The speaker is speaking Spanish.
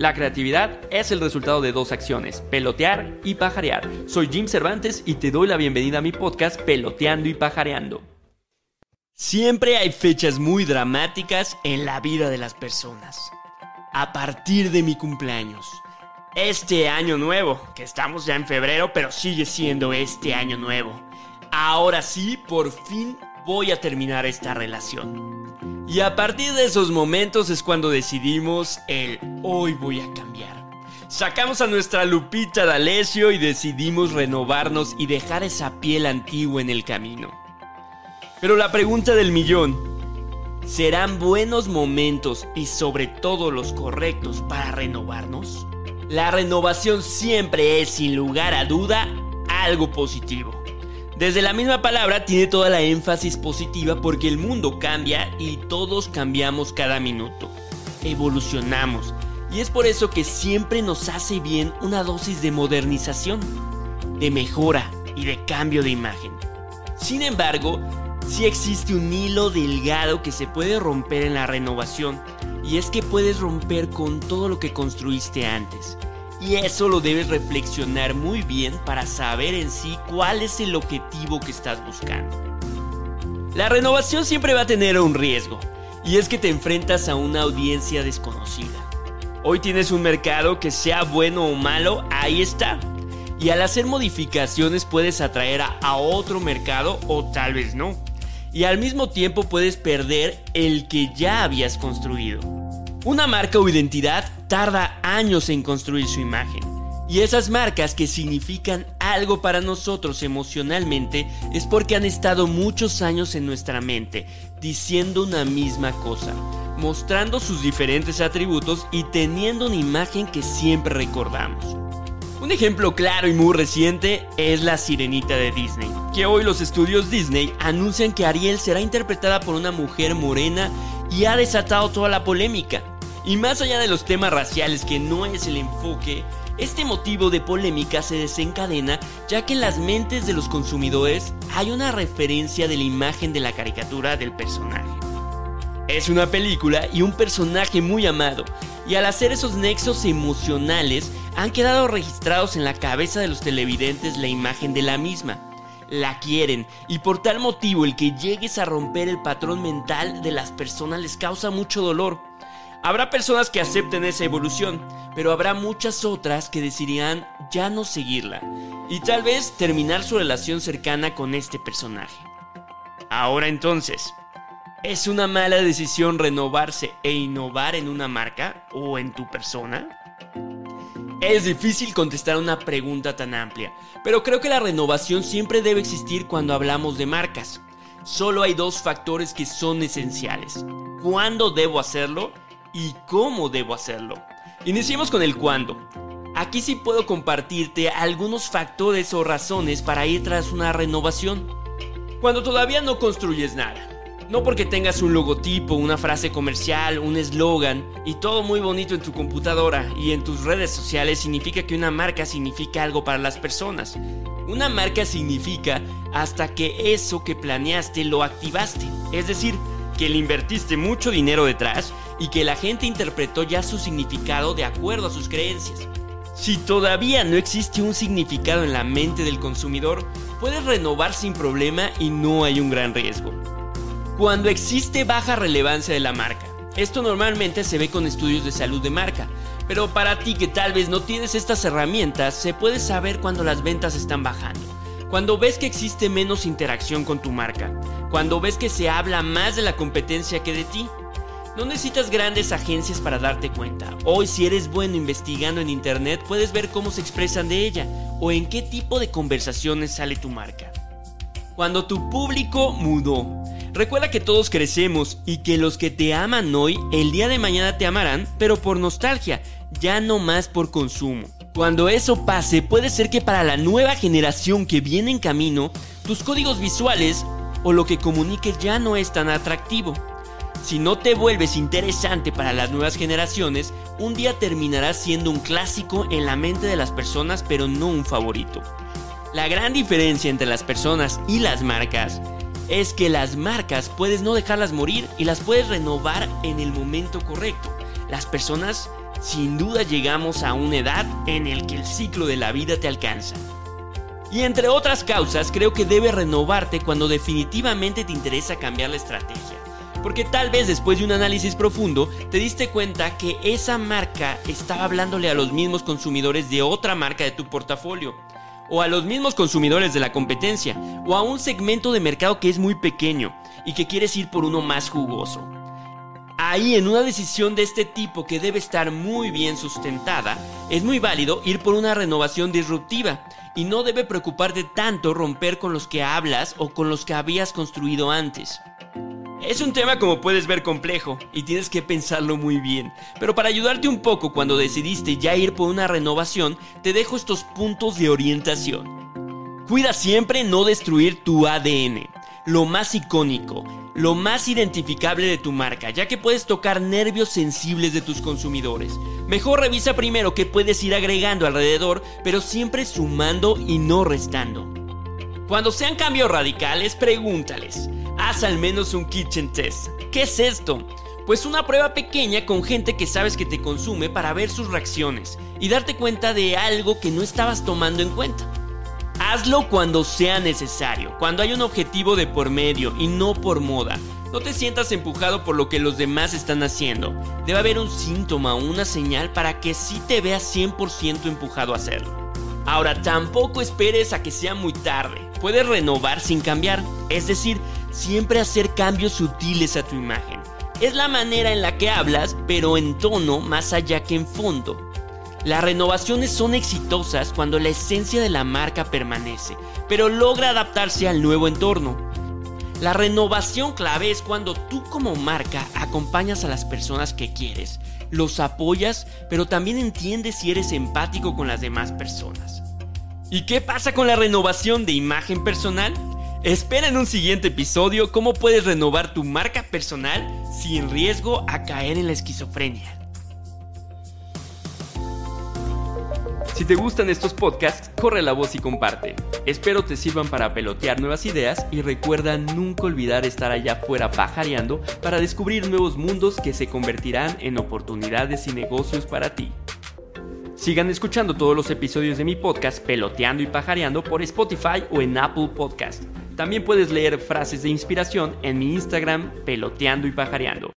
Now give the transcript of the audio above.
La creatividad es el resultado de dos acciones, pelotear y pajarear. Soy Jim Cervantes y te doy la bienvenida a mi podcast Peloteando y Pajareando. Siempre hay fechas muy dramáticas en la vida de las personas. A partir de mi cumpleaños. Este año nuevo, que estamos ya en febrero, pero sigue siendo este año nuevo. Ahora sí, por fin voy a terminar esta relación. Y a partir de esos momentos es cuando decidimos el hoy voy a cambiar. Sacamos a nuestra Lupita D'Alessio y decidimos renovarnos y dejar esa piel antigua en el camino. Pero la pregunta del millón, ¿serán buenos momentos y sobre todo los correctos para renovarnos? La renovación siempre es sin lugar a duda algo positivo. Desde la misma palabra tiene toda la énfasis positiva porque el mundo cambia y todos cambiamos cada minuto. Evolucionamos. Y es por eso que siempre nos hace bien una dosis de modernización, de mejora y de cambio de imagen. Sin embargo, sí existe un hilo delgado que se puede romper en la renovación, y es que puedes romper con todo lo que construiste antes. Y eso lo debes reflexionar muy bien para saber en sí cuál es el objetivo que estás buscando. La renovación siempre va a tener un riesgo, y es que te enfrentas a una audiencia desconocida. Hoy tienes un mercado que sea bueno o malo, ahí está. Y al hacer modificaciones puedes atraer a, a otro mercado o tal vez no. Y al mismo tiempo puedes perder el que ya habías construido. Una marca o identidad tarda años en construir su imagen. Y esas marcas que significan algo para nosotros emocionalmente es porque han estado muchos años en nuestra mente, diciendo una misma cosa, mostrando sus diferentes atributos y teniendo una imagen que siempre recordamos. Un ejemplo claro y muy reciente es la sirenita de Disney, que hoy los estudios Disney anuncian que Ariel será interpretada por una mujer morena y ha desatado toda la polémica. Y más allá de los temas raciales que no es el enfoque, este motivo de polémica se desencadena ya que en las mentes de los consumidores hay una referencia de la imagen de la caricatura del personaje. Es una película y un personaje muy amado, y al hacer esos nexos emocionales han quedado registrados en la cabeza de los televidentes la imagen de la misma. La quieren y por tal motivo el que llegues a romper el patrón mental de las personas les causa mucho dolor. Habrá personas que acepten esa evolución, pero habrá muchas otras que decidirán ya no seguirla y tal vez terminar su relación cercana con este personaje. Ahora entonces, ¿es una mala decisión renovarse e innovar en una marca o en tu persona? Es difícil contestar una pregunta tan amplia, pero creo que la renovación siempre debe existir cuando hablamos de marcas. Solo hay dos factores que son esenciales. ¿Cuándo debo hacerlo? Y cómo debo hacerlo. Iniciemos con el cuándo. Aquí sí puedo compartirte algunos factores o razones para ir tras una renovación. Cuando todavía no construyes nada. No porque tengas un logotipo, una frase comercial, un eslogan y todo muy bonito en tu computadora y en tus redes sociales significa que una marca significa algo para las personas. Una marca significa hasta que eso que planeaste lo activaste. Es decir, que le invertiste mucho dinero detrás y que la gente interpretó ya su significado de acuerdo a sus creencias. Si todavía no existe un significado en la mente del consumidor, puedes renovar sin problema y no hay un gran riesgo. Cuando existe baja relevancia de la marca, esto normalmente se ve con estudios de salud de marca, pero para ti que tal vez no tienes estas herramientas, se puede saber cuando las ventas están bajando. Cuando ves que existe menos interacción con tu marca, cuando ves que se habla más de la competencia que de ti. No necesitas grandes agencias para darte cuenta. Hoy si eres bueno investigando en internet puedes ver cómo se expresan de ella o en qué tipo de conversaciones sale tu marca. Cuando tu público mudó. Recuerda que todos crecemos y que los que te aman hoy, el día de mañana te amarán, pero por nostalgia, ya no más por consumo. Cuando eso pase, puede ser que para la nueva generación que viene en camino, tus códigos visuales o lo que comuniques ya no es tan atractivo. Si no te vuelves interesante para las nuevas generaciones, un día terminarás siendo un clásico en la mente de las personas, pero no un favorito. La gran diferencia entre las personas y las marcas es que las marcas puedes no dejarlas morir y las puedes renovar en el momento correcto. Las personas sin duda llegamos a una edad en el que el ciclo de la vida te alcanza. Y entre otras causas, creo que debes renovarte cuando definitivamente te interesa cambiar la estrategia. Porque tal vez después de un análisis profundo te diste cuenta que esa marca estaba hablándole a los mismos consumidores de otra marca de tu portafolio, o a los mismos consumidores de la competencia, o a un segmento de mercado que es muy pequeño y que quieres ir por uno más jugoso. Ahí en una decisión de este tipo que debe estar muy bien sustentada, es muy válido ir por una renovación disruptiva y no debe preocuparte tanto romper con los que hablas o con los que habías construido antes. Es un tema como puedes ver complejo y tienes que pensarlo muy bien, pero para ayudarte un poco cuando decidiste ya ir por una renovación, te dejo estos puntos de orientación. Cuida siempre no destruir tu ADN, lo más icónico, lo más identificable de tu marca, ya que puedes tocar nervios sensibles de tus consumidores. Mejor revisa primero qué puedes ir agregando alrededor, pero siempre sumando y no restando. Cuando sean cambios radicales, pregúntales. Haz al menos un kitchen test. ¿Qué es esto? Pues una prueba pequeña con gente que sabes que te consume para ver sus reacciones y darte cuenta de algo que no estabas tomando en cuenta. Hazlo cuando sea necesario, cuando hay un objetivo de por medio y no por moda. No te sientas empujado por lo que los demás están haciendo. Debe haber un síntoma o una señal para que sí te veas 100% empujado a hacerlo. Ahora, tampoco esperes a que sea muy tarde. Puedes renovar sin cambiar, es decir, siempre hacer cambios sutiles a tu imagen. Es la manera en la que hablas, pero en tono más allá que en fondo. Las renovaciones son exitosas cuando la esencia de la marca permanece, pero logra adaptarse al nuevo entorno. La renovación clave es cuando tú como marca acompañas a las personas que quieres, los apoyas, pero también entiendes si eres empático con las demás personas. ¿Y qué pasa con la renovación de imagen personal? Espera en un siguiente episodio cómo puedes renovar tu marca personal sin riesgo a caer en la esquizofrenia. Si te gustan estos podcasts, corre la voz y comparte. Espero te sirvan para pelotear nuevas ideas y recuerda nunca olvidar estar allá afuera pajareando para descubrir nuevos mundos que se convertirán en oportunidades y negocios para ti. Sigan escuchando todos los episodios de mi podcast Peloteando y Pajareando por Spotify o en Apple Podcast. También puedes leer frases de inspiración en mi Instagram Peloteando y Pajareando.